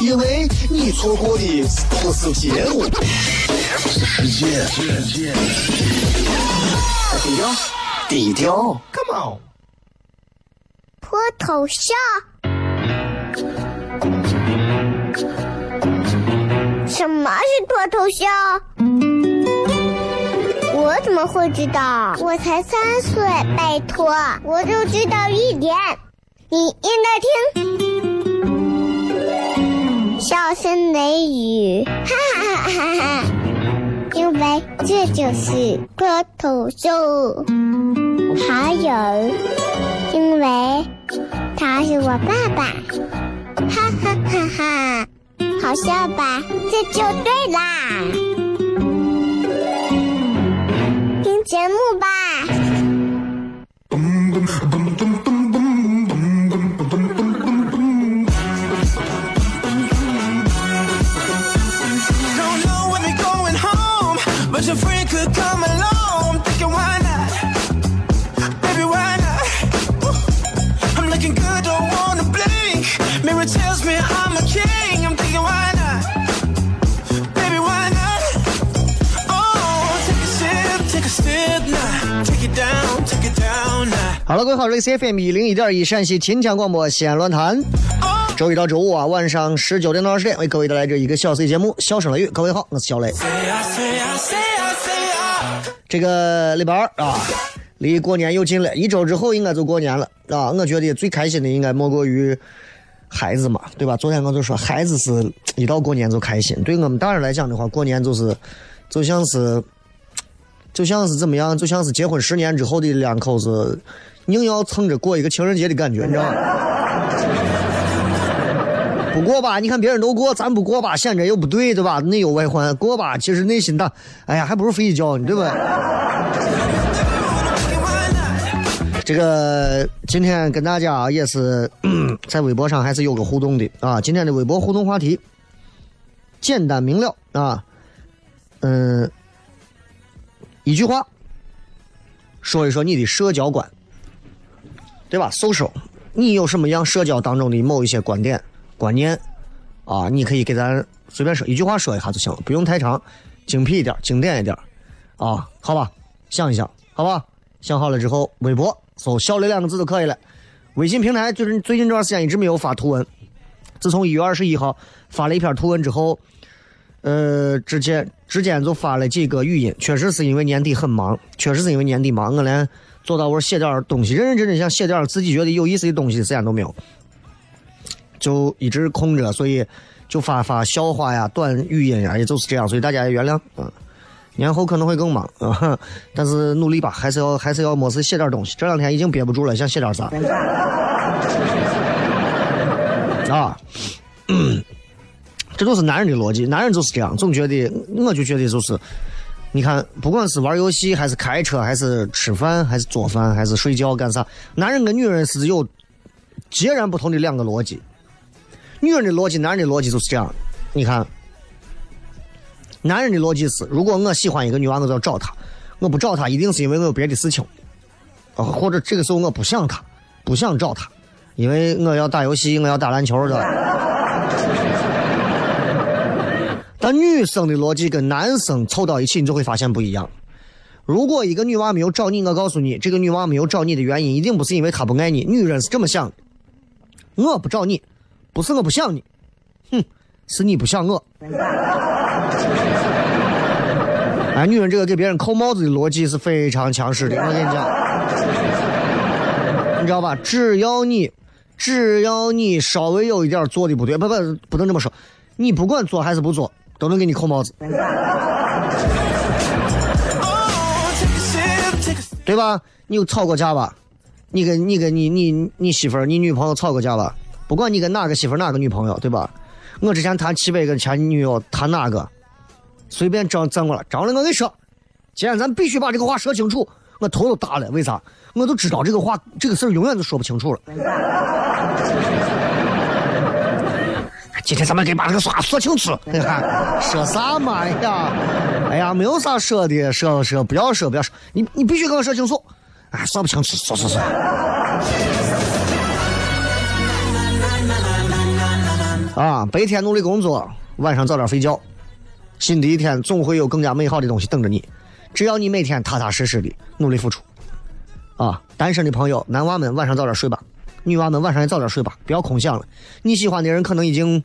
因为你错过的不是节目，是时间。低调，低调，Come on，脱头像？什么是脱头像？我怎么会知道？我才三岁，拜托，我就知道一点。你应该听，笑声雷雨，哈哈哈哈哈！因为这就是脱头秀。还有，因为他是我爸爸，哈哈哈哈！好笑吧？这就对啦。C F M 一零一点一陕西秦腔广播西安论坛，周一到周五啊晚上十九点到二十点为各位带来这一个小时的节目《笑声雷雨》。各位好，我是小雷。这个礼拜二啊，离过年又近了，一周之后应该就过年了啊。我觉得最开心的应该莫过于孩子嘛，对吧？昨天我就说，孩子是一到过年就开心。对我们大人来讲的话，过年就是就像是就像是怎么样，就像是结婚十年之后的两口子。硬要蹭着过一个情人节的感觉，你知道吗？不过吧，你看别人都过，咱不过吧，显着又不对，对吧？内忧外患，过吧，其实内心大，哎呀，还不如睡一觉呢，对不对？这个今天跟大家也是 在微博上还是有个互动的啊。今天的微博互动话题简单明了啊，嗯，一句话说一说你的社交观。对吧？social，你有什么样社交当中的某一些观点、观念啊？你可以给咱随便说一句话说一下就行了，不用太长，精辟一点，经典一点啊？好吧，想一想，好吧？想好了之后，微博搜“小雷”两个字就可以了。微信平台就是最近这段时间一直没有发图文，自从一月二十一号发了一篇图文之后，呃，之前之间就发了几个语音，确实是因为年底很忙，确实是因为年底忙，我连。做到我写点东西，认认真真想写点自己觉得有意思的东西，时间都没有，就一直空着，所以就发发笑话呀、短语音呀，也就是这样，所以大家也原谅嗯。年后可能会更忙啊，但是努力吧，还是要还是要没事写点东西。这两天已经憋不住了，想写点啥 啊？这都是男人的逻辑，男人就是这样，总觉得我就觉得就是。你看，不管是玩游戏，还是开车，还是吃饭，还是做饭，还是睡觉，干啥？男人跟女人是有截然不同的两个逻辑。女人的逻辑，男人的逻辑就是这样。你看，男人的逻辑是：如果我喜欢一个女娃，我就要找她；我不找她，一定是因为我有别的事情，啊，或者这个时候我不想她，不想找她，因为我要打游戏，我要打篮球的。但女生的逻辑跟男生凑到一起，你就会发现不一样。如果一个女娃没有找你，我告诉你，这个女娃没有找你的原因，一定不是因为她不爱你。女人是这么想的：我不找你，不是我不想你，哼，是你不想我。哎，女人这个给别人扣帽子的逻辑是非常强势的。我跟你讲，你知道吧？只要你，只要你稍微有一点做的不对，不不，不能这么说，你不管做还是不做。都能给你扣帽子，对吧？你有吵过架吧？你跟你跟你你你媳妇、你女朋友吵过架吧？不管你跟哪个媳妇、哪个女朋友，对吧？我之前谈七百个前女友，谈哪个？随便张张过了。张了，我跟你说，今天咱必须把这个话说清楚。我头都大了，为啥？我都知道这个话，这个事儿永远都说不清楚了。今天咱们给把这个话说清楚。你看，说啥嘛？呀，哎呀，没有啥说的，说说不要说，不要说。你你必须跟我说清楚。哎，说不清楚，说说说。啊，白天努力工作，晚上早点睡觉。新的一天总会有更加美好的东西等着你。只要你每天踏踏实实的努力付出。啊，单身的朋友，男娃们晚上早点睡吧，女娃们晚上也早点睡吧，不要空想了。你喜欢的人可能已经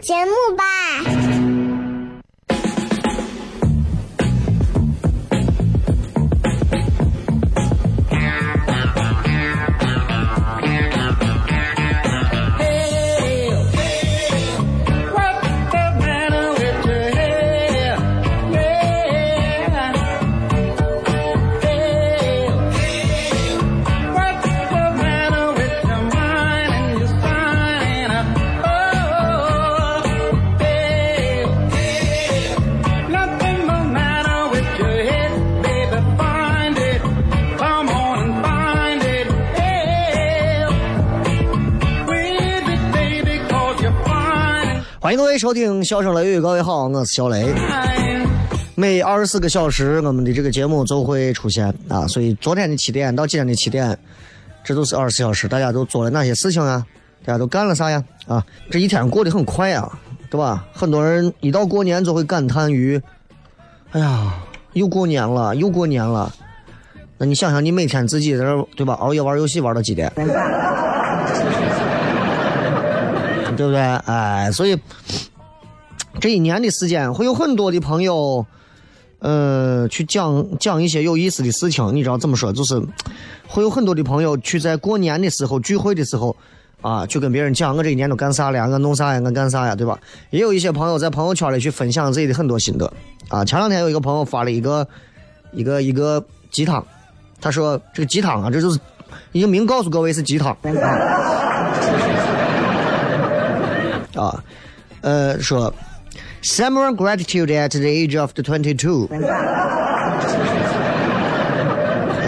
节目吧。欢迎各位收听《笑声雷雨》，各位好，我是小雷。每二十四个小时，我们的这个节目就会出现啊，所以昨天的七点到今天的七点，这都是二十四小时，大家都做了哪些事情啊？大家都干了啥呀？啊，这一天过得很快啊，对吧？很多人一到过年就会感叹于，哎呀，又过年了，又过年了。那你想想，你每天自己在这对吧？熬夜玩游戏玩到几点？对不对？哎，所以这一年的时间，会有很多的朋友，呃，去讲讲一些有意思的事情。你知道怎么说？就是会有很多的朋友去在过年的时候聚会的时候，啊，去跟别人讲我这一年都干啥了，我弄啥呀，我干啥呀，对吧？也有一些朋友在朋友圈里去分享自己的很多心得。啊，前两天有一个朋友发了一个一个一个鸡汤，他说这个鸡汤啊，这就是已经明告诉各位是鸡汤。啊，呃，说，summer gratitude at the age of the twenty two，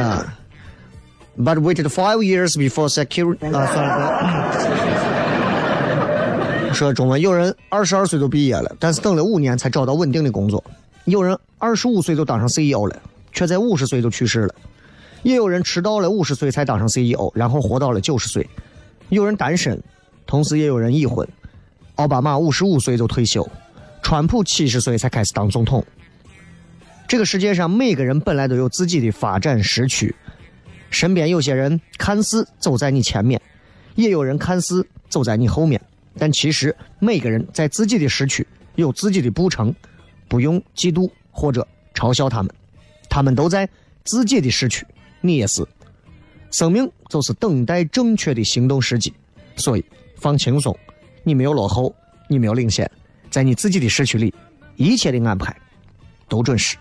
啊，but waited five years before secure，啊，算了，说中文，有人二十二岁就毕业了，但是等了五年才找到稳定的工作；有人二十五岁就当上 CEO 了，却在五十岁就去世了；也有人迟到了五十岁才当上 CEO，然后活到了九十岁；有人单身，同时也有人已婚。奥巴马五十五岁就退休，川普七十岁才开始当总统。这个世界上每个人本来都有自己的发展时区，身边有些人看似走在你前面，也有人看似走在你后面，但其实每个人在自己的时区有自己的步程，不用嫉妒或者嘲笑他们，他们都在自己的时区，你也是。生命就是等待正确的行动时机，所以放轻松。你没有落后，你没有领先，在你自己的时区里，一切的安排都准时。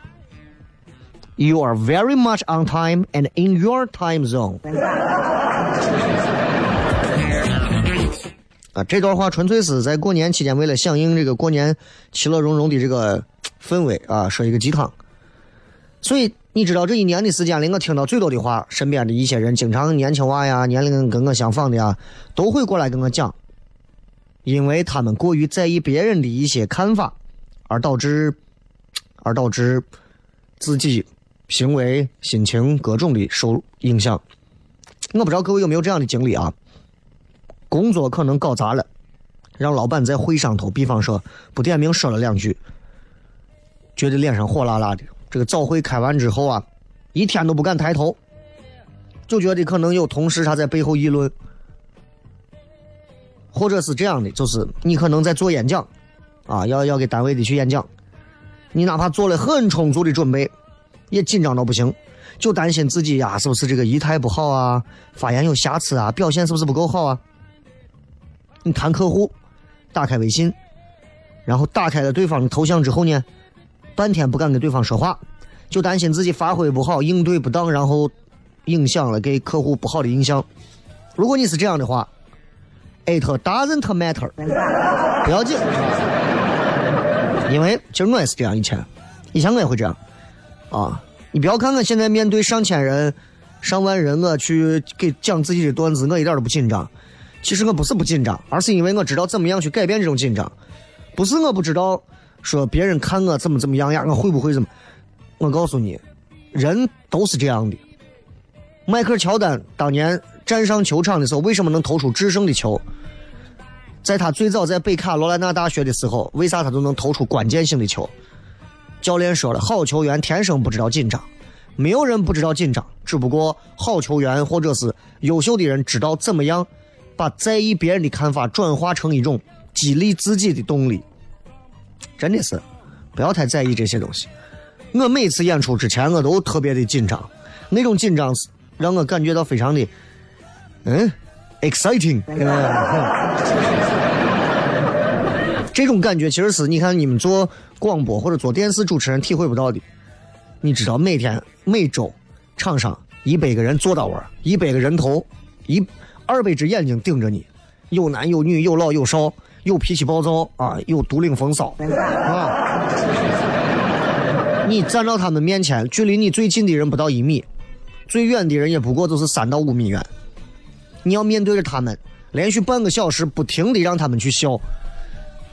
You are very much on time and in your time zone。啊，这段话纯粹是在过年期间为了响应这个过年其乐融融的这个氛围啊，说一个鸡汤。所以你知道这一年的时间里，我听到最多的话，身边的一些人，经常年轻娃呀，年龄跟我相仿的呀，都会过来跟我讲，因为他们过于在意别人的一些看法，而导致，而导致自己行为、心情各种的受影响。我不知道各位有没有这样的经历啊？工作可能搞砸了，让老板在会上头，比方说不点名说了两句，觉得脸上火辣辣的。这个早会开完之后啊，一天都不敢抬头，就觉得可能有同事他在背后议论，或者是这样的，就是你可能在做演讲，啊，要要给单位的去演讲，你哪怕做了很充足的准备，也紧张到不行，就担心自己呀是不是这个仪态不好啊，发言有瑕疵啊，表现是不是不够好啊？你谈客户，打开微信，然后打开了对方的头像之后呢，半天不敢跟对方说话，就担心自己发挥不好，应对不当，然后影响了给客户不好的印象。如果你是这样的话，it doesn't matter，不要紧，因为其实我也是这样，以前，以前我也会这样，啊，你不要看我现在面对上千人、上万人，我去给讲自己的段子，我一点都不紧张。其实我不是不紧张，而是因为我知道怎么样去改变这种紧张。不是我不知道说别人看我怎么怎么样呀，我会不会怎么？我告诉你，人都是这样的。迈克尔乔丹当年站上球场的时候，为什么能投出制胜的球？在他最早在北卡罗来纳大学的时候，为啥他都能投出关键性的球？教练说了，好球员天生不知道紧张，没有人不知道紧张，只不过好球员或者是优秀的人知道怎么样。把在意别人的看法转化成一种激励自己的动力，真的是不要太在意这些东西。我每次演出之前，我都特别的紧张，那种紧张是让我感觉到非常的嗯 exciting。这种感觉其实是你看你们做广播或者做电视主持人体会不到的。你知道每天每周场上一百个人坐到玩，一百个人头一。二百只眼睛盯着你，有男有女，有老有少，有脾气暴躁啊，有独领风骚啊！你站到他们面前，距离你最近的人不到一米，最远的人也不过就是三到五米远。你要面对着他们，连续半个小时不停的让他们去笑，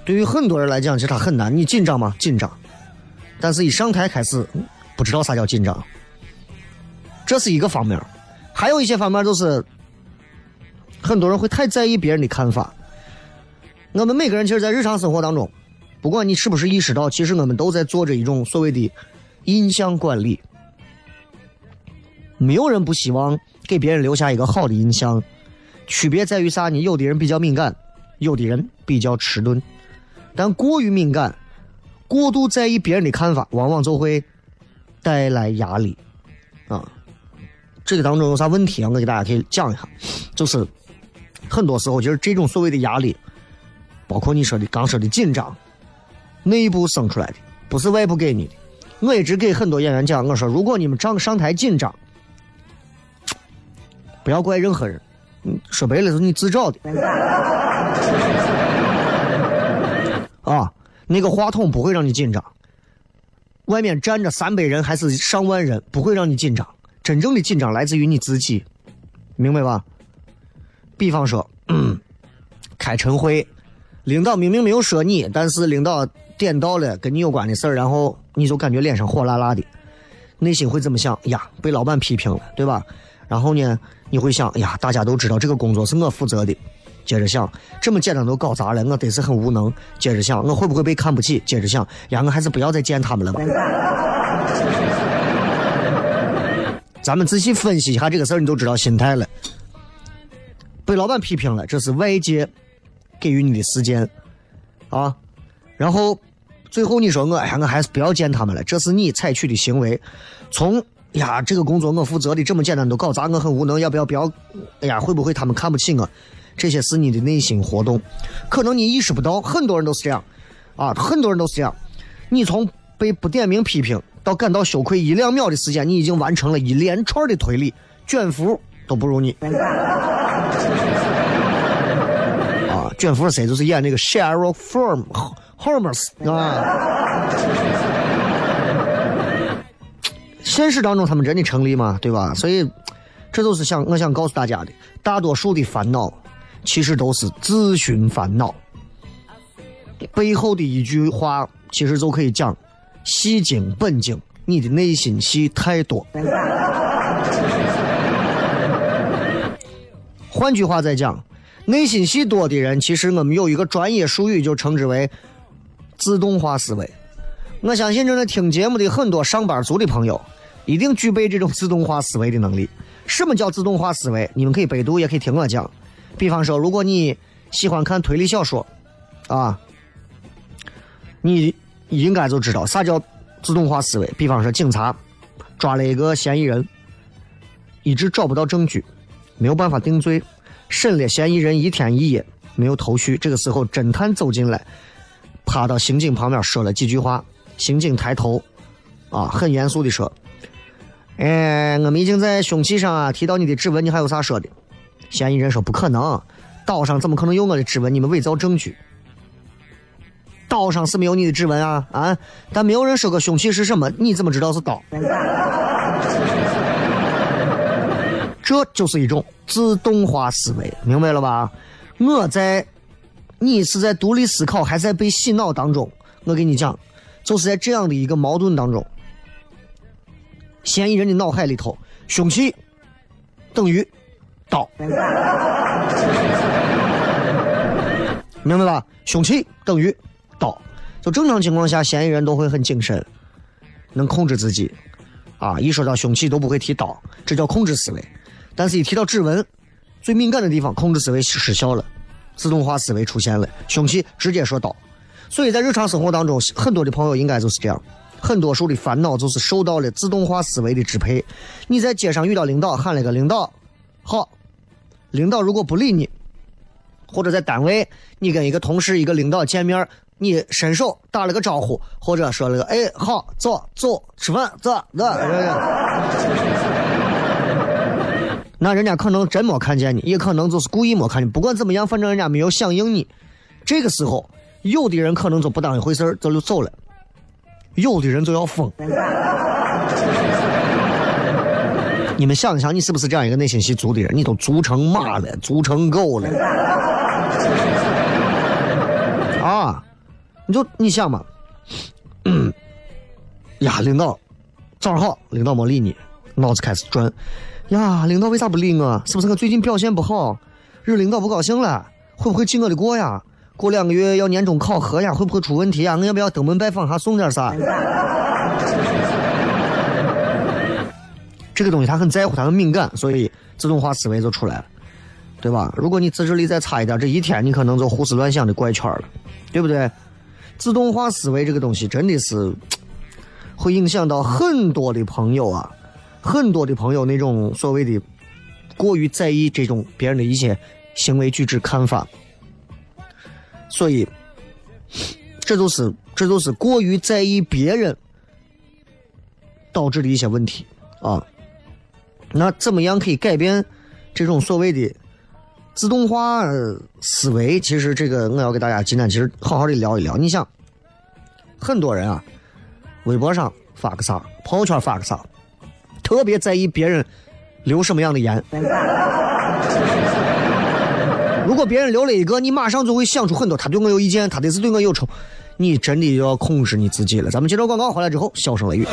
对于很多人来讲，其实他很难。你紧张吗？紧张。但是一上台开始，不知道啥叫紧张。这是一个方面，还有一些方面就是。很多人会太在意别人的看法。我们每个人其实，在日常生活当中，不管你是不是意识到，其实我们都在做着一种所谓的印象管理。没有人不希望给别人留下一个好的印象。区别在于啥呢？有的人比较敏感，有的人比较迟钝。但过于敏感、过度在意别人的看法，往往就会带来压力。啊，这个当中有啥问题啊？我给大家可以讲一下，就是。很多时候，就是这种所谓的压力，包括你说的刚说的紧张，内部生出来的，不是外部给你的。我一直给很多演员讲，我说如果你们上上台紧张，不要怪任何人，说白了是你自找的。啊，那个话筒不会让你紧张，外面站着三百人还是上万人，不会让你紧张。真正的紧张来自于你自己，明白吧？比方说，开晨会，领导明明没有说你，但是领导点到了跟你有关的事儿，然后你就感觉脸上火辣辣的，内心会怎么想？呀，被老板批评了，对吧？然后呢，你会想，呀，大家都知道这个工作是我负责的。接着想，这么简单都搞砸了，我得是很无能。接着想，我会不会被看不起？接着想，呀，我还是不要再见他们了吧。咱们仔细分析一下这个事儿，你就知道心态了。被老板批评了，这是外界给予你的事件啊。然后最后你说我，哎呀，我还是不要见他们了。这是你采取的行为。从呀，这个工作我负责的，这么简单都搞砸，我很无能。要不要不要？哎呀，会不会他们看不起我？这些是你的内心活动，可能你意识不到。很多人都是这样啊，很多人都是这样。你从被不点名批评。到感到羞愧一两秒的时间，你已经完成了一连串的推理，卷福都不如你。啊，卷福谁？就是演那个 Sherlock Holmes 啊。现实当中他们真的成立吗？对吧？所以，这就是想我想告诉大家的，大多数的烦恼其实都是自寻烦恼。背后的一句话，其实就可以讲：戏精本精，你的内心戏太多。换句话再讲，内心戏多的人，其实我们有一个专业术语，就称之为自动化思维。我相信正在听节目的很多上班族的朋友，一定具备这种自动化思维的能力。什么叫自动化思维？你们可以百度，也可以听我讲。比方说，如果你喜欢看推理小说，啊。你应该就知道啥叫自动化思维。比方说，警察抓了一个嫌疑人，一直找不到证据，没有办法定罪，审了嫌疑人一天一夜没有头绪。这个时候，侦探走进来，趴到刑警旁边说了几句话。刑警抬头，啊，很严肃的说：“哎，我们已经在凶器上啊提到你的指纹，你还有啥说的？”嫌疑人说：“不可能，刀上怎么可能有我的指纹？你们伪造证据。”刀上是没有你的指纹啊啊！但没有人说过凶器是什么，你怎么知道是刀？这就是一种自动化思维，明白了吧？我在，你是在独立思考，还在被洗脑当中？我跟你讲，就是在这样的一个矛盾当中，嫌疑人的脑海里头，凶器等于刀，明白吧？凶器等于。刀，就正常情况下，嫌疑人都会很谨慎，能控制自己，啊，一说到凶器都不会提刀，这叫控制思维。但是，一提到指纹，最敏感的地方，控制思维失效了，自动化思维出现了，凶器直接说刀。所以在日常生活当中，很多的朋友应该就是这样，很多数的烦恼就是受到了自动化思维的支配。你在街上遇到领导，喊了个领导，好，领导如果不理你，或者在单位，你跟一个同事、一个领导见面。你伸手打了个招呼，或者说了个“哎，好，走走，吃饭，走走”，那人家可能真没看见你，也可能就是故意没看见。不管怎么样，反正人家没有响应你。这个时候，有的人可能就不当一回事儿，就走了；有的人就要疯。你们想一想，你是不是这样一个内心戏足的人？你都足成马了，足成狗了。啊！你就你想嘛，呀，领导，早上好，领导没理你，脑子开始转，呀，领导为啥不理我？是不是我最近表现不好，惹领导不高兴了？会不会记我的过呀？过两个月要年终考核呀，会不会出问题呀？我要不要登门拜访，还送点啥？这个东西他很在乎，他很敏感，所以自动化思维就出来了，对吧？如果你自制力再差一点，这一天你可能就胡思乱想的怪圈了，对不对？自动化思维这个东西真的是会影响到很多的朋友啊，很多的朋友那种所谓的过于在意这种别人的一些行为举止看法，所以这就是这就是过于在意别人导致的一些问题啊。那怎么样可以改变这种所谓的？自动化思维，其实这个我要给大家今天其实好好的聊一聊。你想，很多人啊，微博上发个啥，朋友圈发个啥，特别在意别人留什么样的言。如果别人留了一个，你马上就会想出很多，他对我有意见，他得是对我有仇。你真的要控制你自己了。咱们接着广告回来之后，笑声雷雨。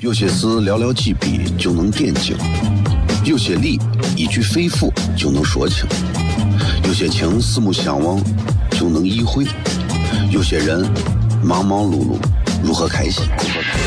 有些事寥寥几笔就能点睛。有些理一句肺腑就能说清，有些情四目相望就能意会，有些人忙忙碌碌如何开心？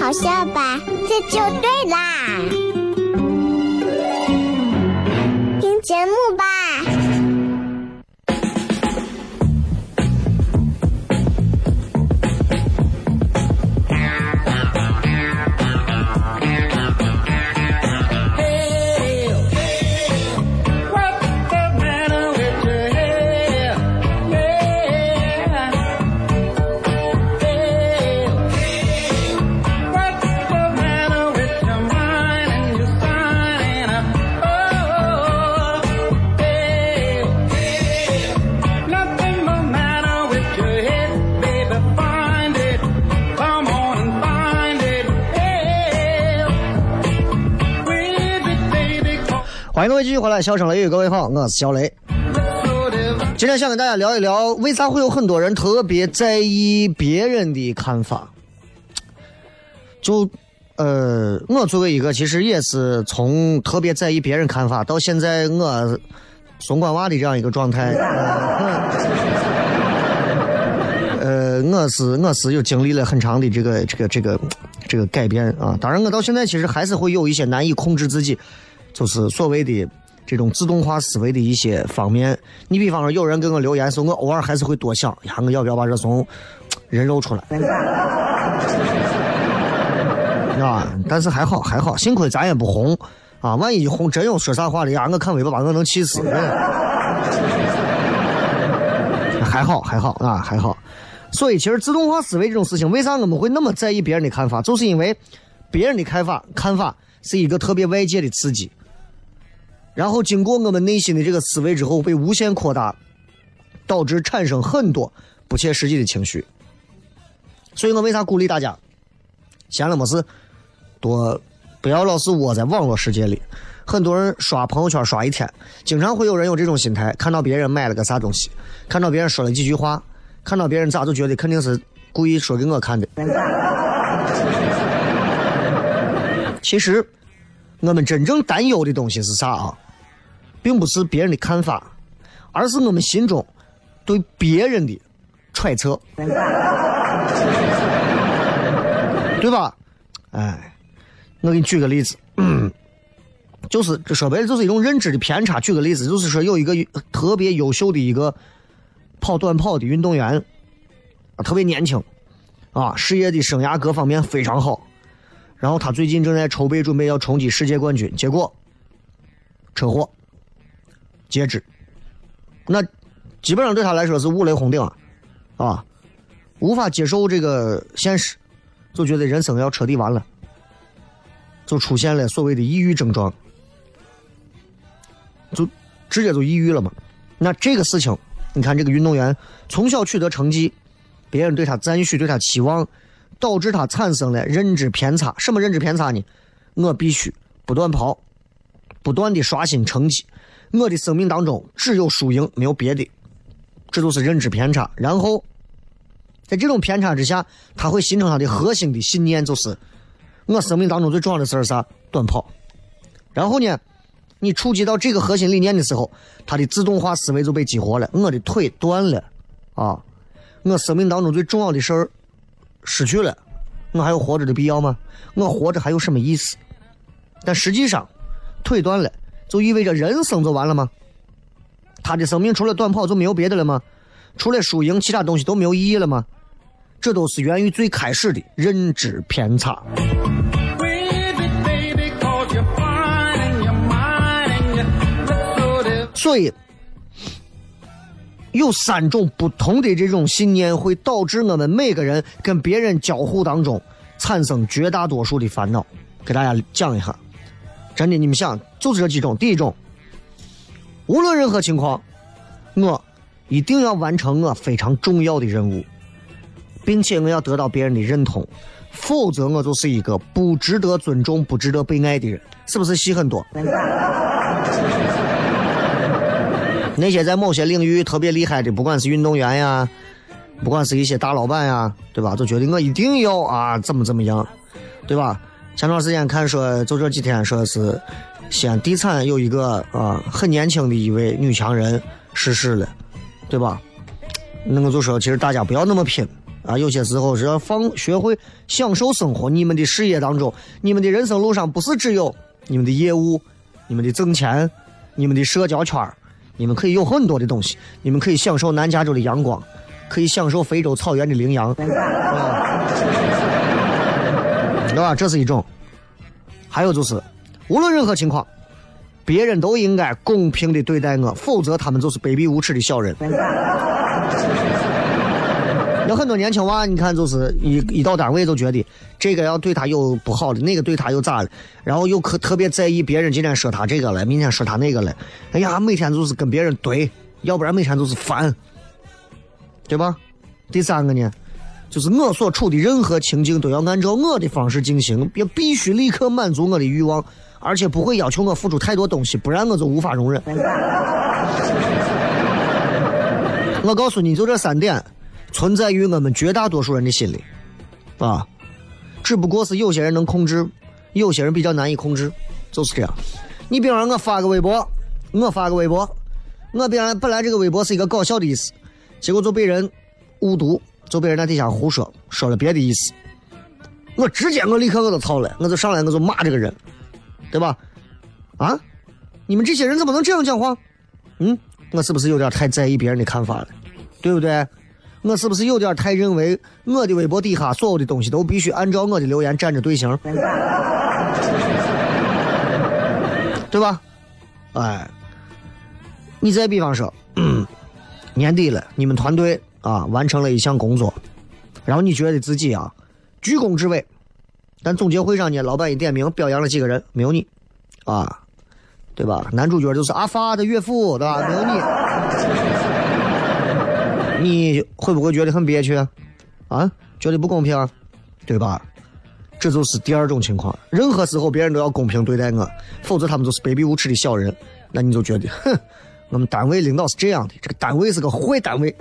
好笑吧？这就对啦。听节目吧。欢迎各位继续回来，笑声雷雨，各位好，我是小雷。今天想跟大家聊一聊，为啥会有很多人特别在意别人的看法？就，呃，我作为一个其实也是从特别在意别人看法，到现在我松管娃的这样一个状态。呃，我是我是有经历了很长的这个这个这个这个改变啊。当然，我到现在其实还是会有一些难以控制自己。就是所谓的这种自动化思维的一些方面。你比方说，有人给我留言时候，我偶尔还是会多想，呀，我要不要把这从人肉出来？啊，但是还好还好，幸亏咱也不红啊！万一红，真有说啥话的呀，我看微博把我能气死。还好还好啊，还好。所以，其实自动化思维这种事情，为啥我们会那么在意别人的看法？就是因为别人的看法 看法是一个特别外界的刺激。然后经过我们内心的这个思维之后，被无限扩大，导致产生很多不切实际的情绪。所以我为啥鼓励大家，闲了没事，多不要老是窝在网络世界里。很多人刷朋友圈刷一天，经常会有人有这种心态：看到别人买了个啥东西，看到别人说了几句话，看到别人咋就觉得肯定是故意说给我看的。其实，我们真正担忧的东西是啥啊？并不是别人的看法，而是我们心中对别人的揣测，对吧？哎，我给你举个例子，就是这说白了就是一种认知的偏差。举个例子，就是说有一个特别优秀的一个跑短跑的运动员，特别年轻，啊，事业的生涯各方面非常好。然后他最近正在筹备准备要冲击世界冠军，结果车祸。截肢，那基本上对他来说是五雷轰顶啊，啊，无法接受这个现实，就觉得人生要彻底完了，就出现了所谓的抑郁症状，就直接就抑郁了嘛。那这个事情，你看这个运动员从小取得成绩，别人对他赞许，对他期望，导致他产生了认知偏差。什么认知偏差呢？我必须不断跑，不断的刷新成绩。我的生命当中只有输赢，没有别的，这就是认知偏差。然后，在这种偏差之下，他会形成他的核心的信念，就是我生命当中最重要的事是啥？短跑。然后呢，你触及到这个核心理念的时候，他的自动化思维就被激活了。我的腿断了，啊，我生命当中最重要的事儿失去了，我还有活着的必要吗？我活着还有什么意思？但实际上，腿断了。就意味着人生就完了吗？他的生命除了短跑就没有别的了吗？除了输赢，其他东西都没有意义了吗？这都是源于最开始的认知偏差。所以，有三种不同的这种信念会导致我们每个人跟别人交互当中产生绝大多数的烦恼。给大家讲一下。真的，你们想，就是这几种。第一种，无论任何情况，我一定要完成我非常重要的任务，并且我要得到别人的认同，否则我就是一个不值得尊重、不值得被爱的人，是不是戏很多？那些在某些领域特别厉害的，不管是运动员呀，不管是一些大老板呀，对吧？都觉得我一定要啊，怎么怎么样，对吧？前段时间看说，就这几天说是西安地产有一个啊很年轻的一位女强人逝世了，对吧？那我就说，其实大家不要那么拼啊，有些时候是要放学会享受生活。你们的事业当中，你们的人生路上不是只有你们的业务、你们的挣钱、你们的社交圈儿你们可以有很多的东西，你们可以享受南加州的阳光，可以享受非洲草原的羚羊，对吧？这是一种。还有就是，无论任何情况，别人都应该公平的对待我，否则他们就是卑鄙无耻的小人。有很多年轻娃，你看就是一一到单位就觉得这个要对他有不好的，那个对他又咋了，然后又可特别在意别人今天说他这个了，明天说他那个了，哎呀，每天就是跟别人怼，要不然每天就是烦，对吧？第三个呢，就是我所处的任何情境都要按照我的方式进行，也必须立刻满足我的欲望，而且不会要求我付出太多东西，不然我就无法容忍。我告诉你就这三点。存在于我们绝大多数人的心里，啊，只不过是有些人能控制，有些人比较难以控制，就是这样。你比方说，我发个微博，我发个微博，我本来本来这个微博是一个搞笑的意思，结果就被人误读，就被人在底下胡说，说了别的意思。我直接我立刻我就操了，我就上来我就骂这个人，对吧？啊，你们这些人怎么能这样讲话？嗯，我是不是有点太在意别人的看法了？对不对？我是不是有点太认为我的微博底下所有的东西都必须按照我的留言站着队形，对吧？哎，你再比方说，年底了，你们团队啊完成了一项工作，然后你觉得自己啊居功至伟，但总结会上呢，老板一点名表扬了几个人，没有你，啊，对吧？男主角就是阿发的岳父，对吧？没有你。你会不会觉得很憋屈啊？啊，觉得不公平，对吧？这就是第二种情况。任何时候别人都要公平对待我，否则他们就是卑鄙无耻的小人。那你就觉得，哼，我们单位领导是这样的，这个单位是个坏单位。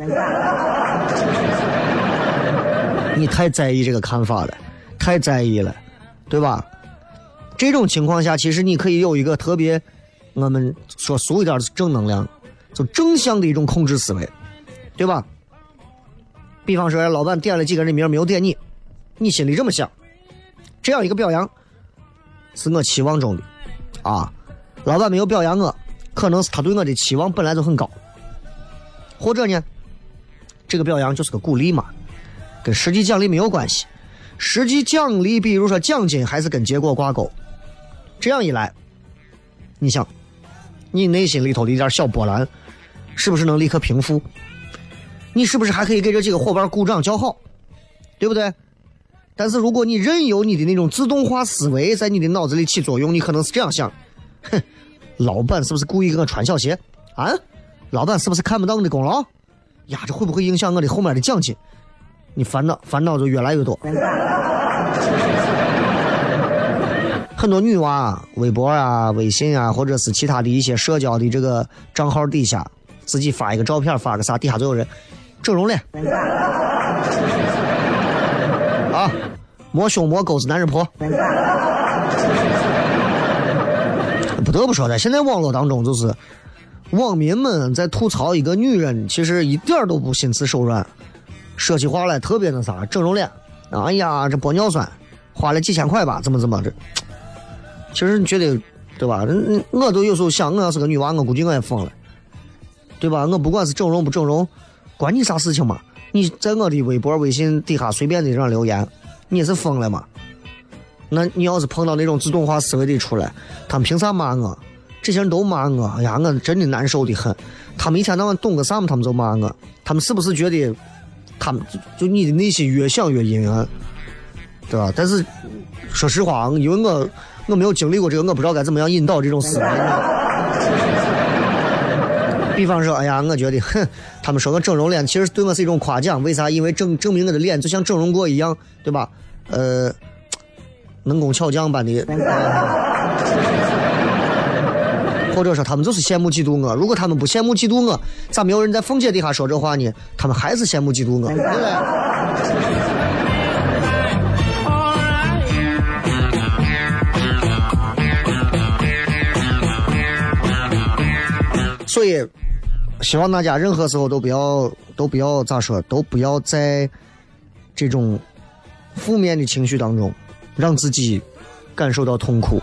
你太在意这个看法了，太在意了，对吧？这种情况下，其实你可以有一个特别，我们说俗一点的正能量，就正向的一种控制思维。对吧？比方说，老板点了几个人的名，没有点你，你心里这么想，这样一个表扬是我期望中的啊。老板没有表扬我，可能是他对我的期望本来就很高，或者呢，这个表扬就是个鼓励嘛，跟实际奖励没有关系。实际奖励，比如说奖金，还是跟结果挂钩。这样一来，你想，你内心里头的一点小波澜，是不是能立刻平复？你是不是还可以给这几个伙伴鼓掌叫好，对不对？但是如果你任由你的那种自动化思维在你的脑子里起作用，你可能是这样想：哼，老板是不是故意给我穿小鞋啊？老板是不是看不到我的功劳呀？这会不会影响我的后面的奖金？你烦恼烦恼就越来越多。很多女娃微博啊、微信啊，或者是其他的一些社交的这个账号底下，自己发一个照片，发个啥，底下就有人。整容脸啊！摸胸摸沟子男人婆，不得不说的，现在网络当中就是网民们在吐槽一个女人，其实一点都不心慈手软，说起话来特别那啥，整容脸，哎呀，这玻尿酸花了几千块吧，怎么怎么这？其实你觉得对吧？我都有时候想，我要是个女娃，我估计我也疯了，对吧？我不管是整容不整容。关你啥事情嘛？你在我的微博、微信底下随便的让留言，你也是疯了吗？那你要是碰到那种自动化思维的出来，他们凭啥骂我？这些人都骂我，哎呀，我真的难受的很。他们一天到晚懂个啥嘛？他们就骂我。他们是不是觉得，他们就就你的内心越想越阴暗，对吧？但是说实话，因为我我没有经历过这个，我不知道该怎么样引导这种思维。比方说，哎呀，我觉得，哼，他们说我整容脸，其实对我是一种夸奖。为啥？因为证证明我的脸就像整容过一样，对吧？呃，能工巧匠般的。或者说他们就是羡慕嫉妒我。如果他们不羡慕嫉妒我，咋没有人在凤姐底下说这话呢？他们还是羡慕嫉妒我。对不对？所以，希望大家任何时候都不要都不要咋说，都不要在这种负面的情绪当中让自己感受到痛苦，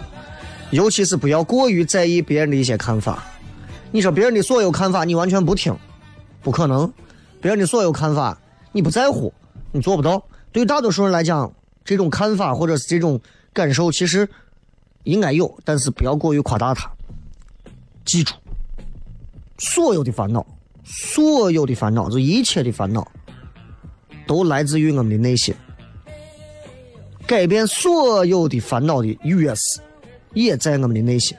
尤其是不要过于在意别人的一些看法。你说别人的所有看法你完全不听，不可能；别人的所有看法你不在乎，你做不到。对于大多数人来讲，这种看法或者是这种感受，其实应该有，但是不要过于夸大它。记住。所有的烦恼，所有的烦恼，就一切的烦恼，都来自于我们的内心。改变所有的烦恼的钥匙，也在我们的内心。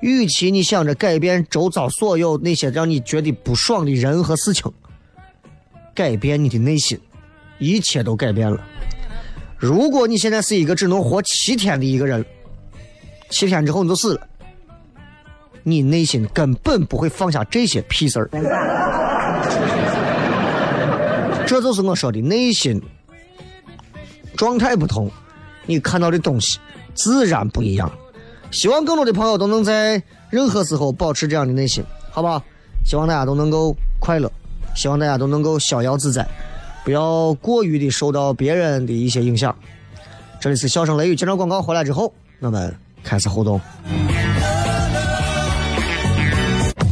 与其你想着改变周遭所有那些让你觉得不爽的人和事情，改变你的内心，一切都改变了。如果你现在是一个只能活七天的一个人，七天之后你就死了。你内心根本不会放下这些屁事儿，这就是我说的内心状态不同，你看到的东西自然不一样。希望更多的朋友都能在任何时候保持这样的内心，好不好？希望大家都能够快乐，希望大家都能够逍遥自在，不要过于的受到别人的一些影响。这里是笑声雷雨，接着广告回来之后，我们开始互动。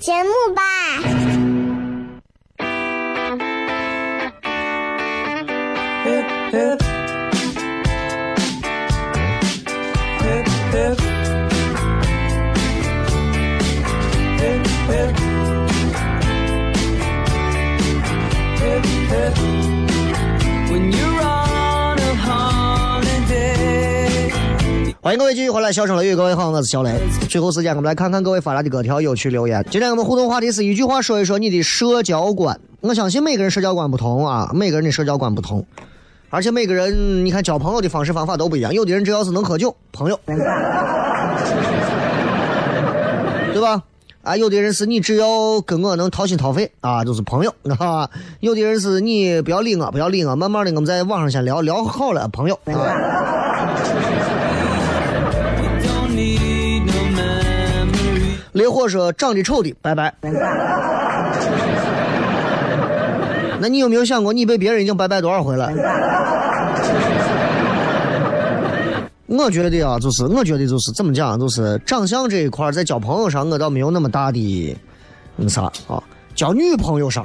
节目吧。欢迎各位继续回来，笑声雷雨，各位好，我是小雷。最后时间，我们来看看各位发来的各条有趣留言。今天我们互动话题是一句话说一说你的社交观。我相信每个人社交观不同啊，每个人的社交观不同，而且每个人你看交朋友的方式方法都不一样。有的人只要是能喝酒，朋友，对吧？啊，有的人是你只要跟我能掏心掏肺啊，就是朋友，啊。有的人是你不要理我，不要理我，慢慢的我们在网上先聊聊好了，朋友。啊我说：“长得丑的，拜拜。”那你有没有想过，你被别人已经拜拜多少回了？我觉得啊，就是我觉得就是怎么讲，就是长相这一块，在交朋友上，我倒没有那么大的那啥啊。交女朋友上，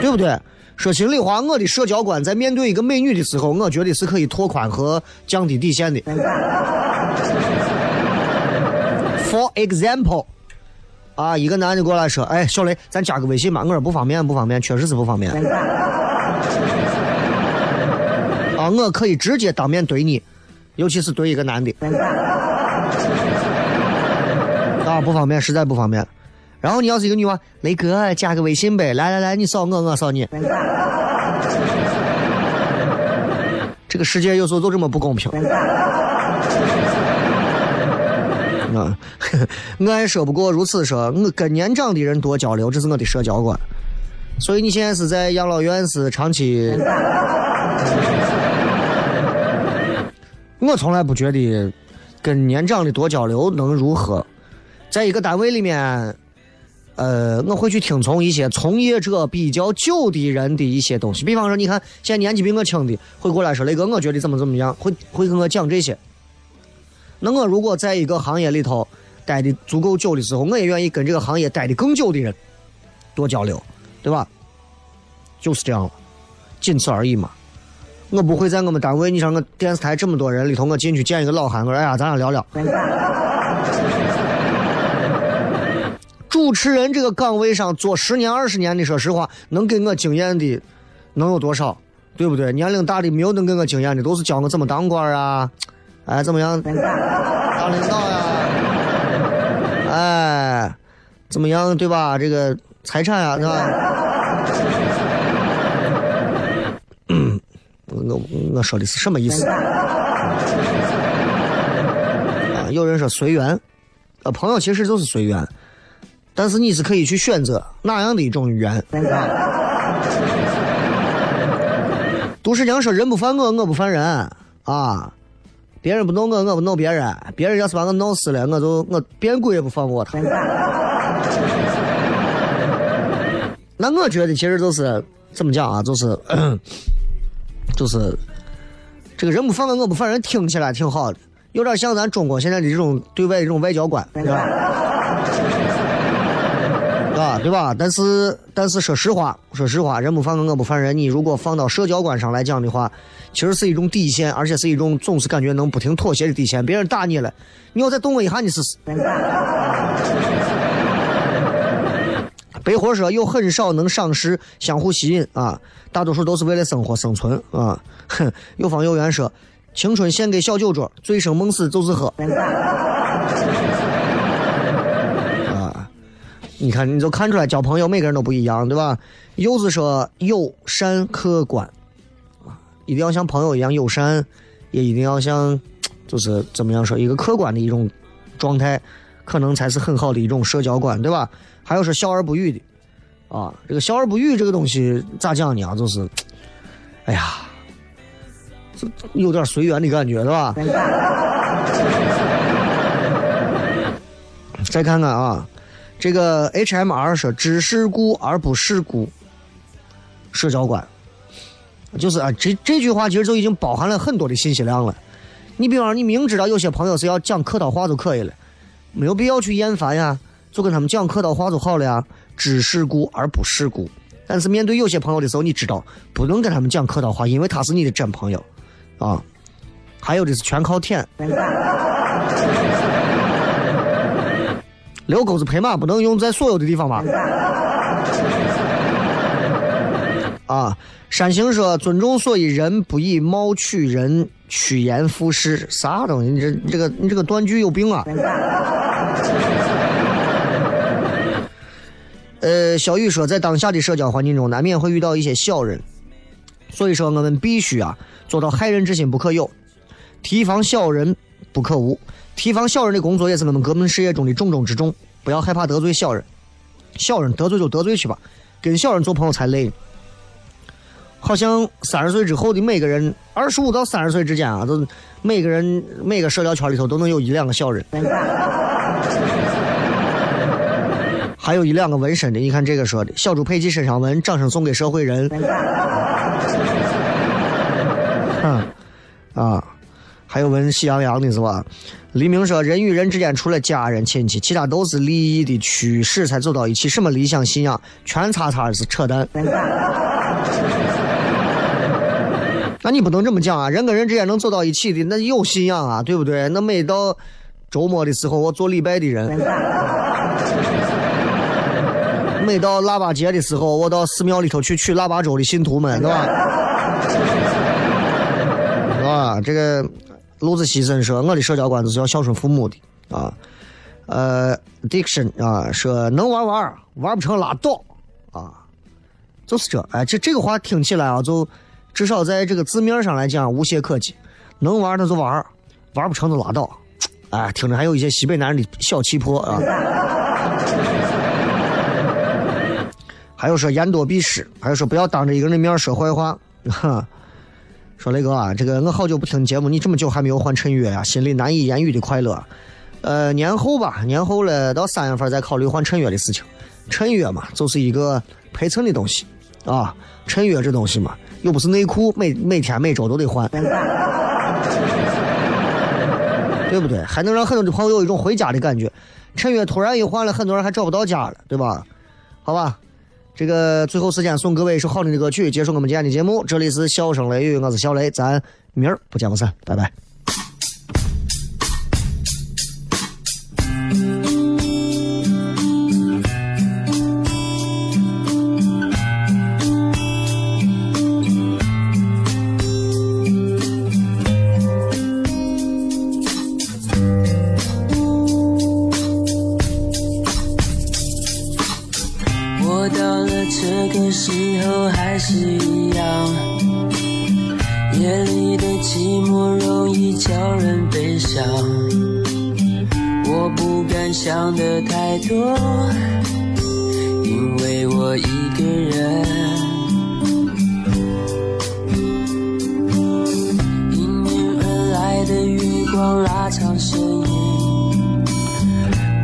对不对？说心里话，我的社交观在面对一个美女的时候，我觉得是可以拓宽和降低底线的。For example，啊，一个男的过来说：“哎，小雷，咱加个微信吧。”我说：“不方便，不方便，确实是不方便。”啊，我可以直接当面对你，尤其是对一个男的，啊，不方便，实在不方便。然后你要是一个女娃，雷哥加个微信呗，来来来，你扫我，我扫你。这个世界有时候就这么不公平。嗯，我也说不过如此说，我跟年长的人多交流，这是我的社交观。所以你现在是在养老院是长期？我从来不觉得跟年长的多交流能如何。在一个单位里面，呃，我会去听从一些从业者比较久的人的一些东西。比方说，你看现在年纪比我轻的会过来说：“雷哥，我觉得怎么怎么样。”会会跟我讲这些。那我如果在一个行业里头待的足够久的时候，我也愿意跟这个行业待的更久的人多交流，对吧？就是这样了，仅此而已嘛。我不会在我们单位，你像我电视台这么多人里头，我进去见一个老汉，我说哎呀，咱俩聊聊。主持人这个岗位上做十年二十年的，说实话，能给我经验的能有多少？对不对？年龄大的没有能给我经验的，都是教我怎么当官啊。哎，怎么样？当领导呀？哎，怎么样？对吧？这个财产呀，是吧？我我说的是什么意思？啊，有人说随缘，啊，朋友其实就是随缘，但是你是可以去选择哪样的一种缘。杜十娘说：“人不犯我，我不犯人。”啊。别人不弄我，我不弄别人。别人要是把我弄死了，我就我变鬼也不放过他。那我觉得其实就是怎么讲啊？就是 就是这个人不犯我，我不犯人，听起来挺好的，有点像咱中国现在的这种对外的这种外交官，对吧？啊，对吧？但是但是说实话，说实话，人不犯我，我不犯人。你如果放到社交观上来讲的话。其实是一种底线，而且是一种总是感觉能不停妥协的底线。别人打你了，你要再动我一下，你试试。白活说有很少能赏识、相互吸引啊，大多数都是为了生活生存啊。哼，有方有圆说，青春献给小酒桌，醉生梦死就是喝。啊，你看你就看出来交朋友每个人都不一样，对吧？柚子说友善客观。一定要像朋友一样友善，也一定要像，就是怎么样说一个客观的一种状态，可能才是很好的一种社交观，对吧？还有是笑而不语的，啊，这个笑而不语这个东西咋讲呢？啊就是，哎呀，有点随缘的感觉，是吧？再看看啊，这个 H M R 说知世故而不世故，社交观。就是啊，这这句话其实就已经包含了很多的信息量了。你比方说，你明知道有些朋友是要讲客套话就可以了，没有必要去厌烦呀，就跟他们讲客套话就好了呀。知世故而不世故，但是面对有些朋友的时候，你知道不能跟他们讲客套话，因为他是你的真朋友啊。还有的是全靠舔，遛狗子拍马不能用在所有的地方吧？啊。山行说：“尊重，所以人不以貌取人，趋炎附势。啥东西？你这、你这个、你这个断句有病啊！”呃，小雨说，在当下的社交环境中，难免会遇到一些小人，所以说我们必须啊做到害人之心不可有，提防小人不可无。提防小人的工作也是我们革命事业中的重中之重。不要害怕得罪小人，小人得罪就得罪去吧，跟小人做朋友才累呢。好像三十岁之后的每个人，二十五到三十岁之间啊，都每个人每个社交圈里头都能有一两个小人，还有一两个纹身的。你看这个说的，小猪佩奇身上纹，掌声送给社会人。嗯，啊，还有纹喜羊羊的是吧？黎明说，人与人之间除了家人亲戚，其他都是利益的驱使才走到一起，什么理想信仰，全擦擦是扯淡。那你不能这么讲啊！人跟人之间能走到一起的，那有信仰啊，对不对？那每到周末的时候，我做礼拜的人；每到腊八节的时候，我到寺庙里头去取腊八粥的信徒们，对吧？啊，这个路子西森说，我的社交观就是要孝顺父母的啊。呃，Diction 啊，说能玩玩，玩不成拉倒啊，就是这。哎，这这个话听起来啊，就至少在这个字面上来讲无懈可击。能玩那就玩，玩不成就拉倒。哎，听着还有一些西北男人的小气魄啊。还有说言多必失，还有说不要当着一个人的面说坏话。哈，说雷哥啊，这个我好久不听节目，你这么久还没有换衬乐呀？心里难以言喻的快乐。呃，年后吧，年后了，到三月份再考虑换衬乐的事情。衬乐嘛，就是一个陪衬的东西啊。衬乐这东西嘛，又不是内裤，每每天每周都得换，对不对？还能让很多的朋友有一种回家的感觉。陈月突然一换了，很多人还找不到家了，对吧？好吧。这个最后时间送各位一首好听的歌曲，结束我们今天的节目。这里是笑声雷雨，我是小雷，咱明儿不见不散，拜拜。光拉长身影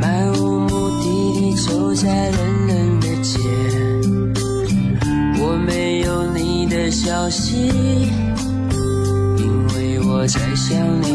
漫无目的地走在冷冷的街。我没有你的消息因为我在想你。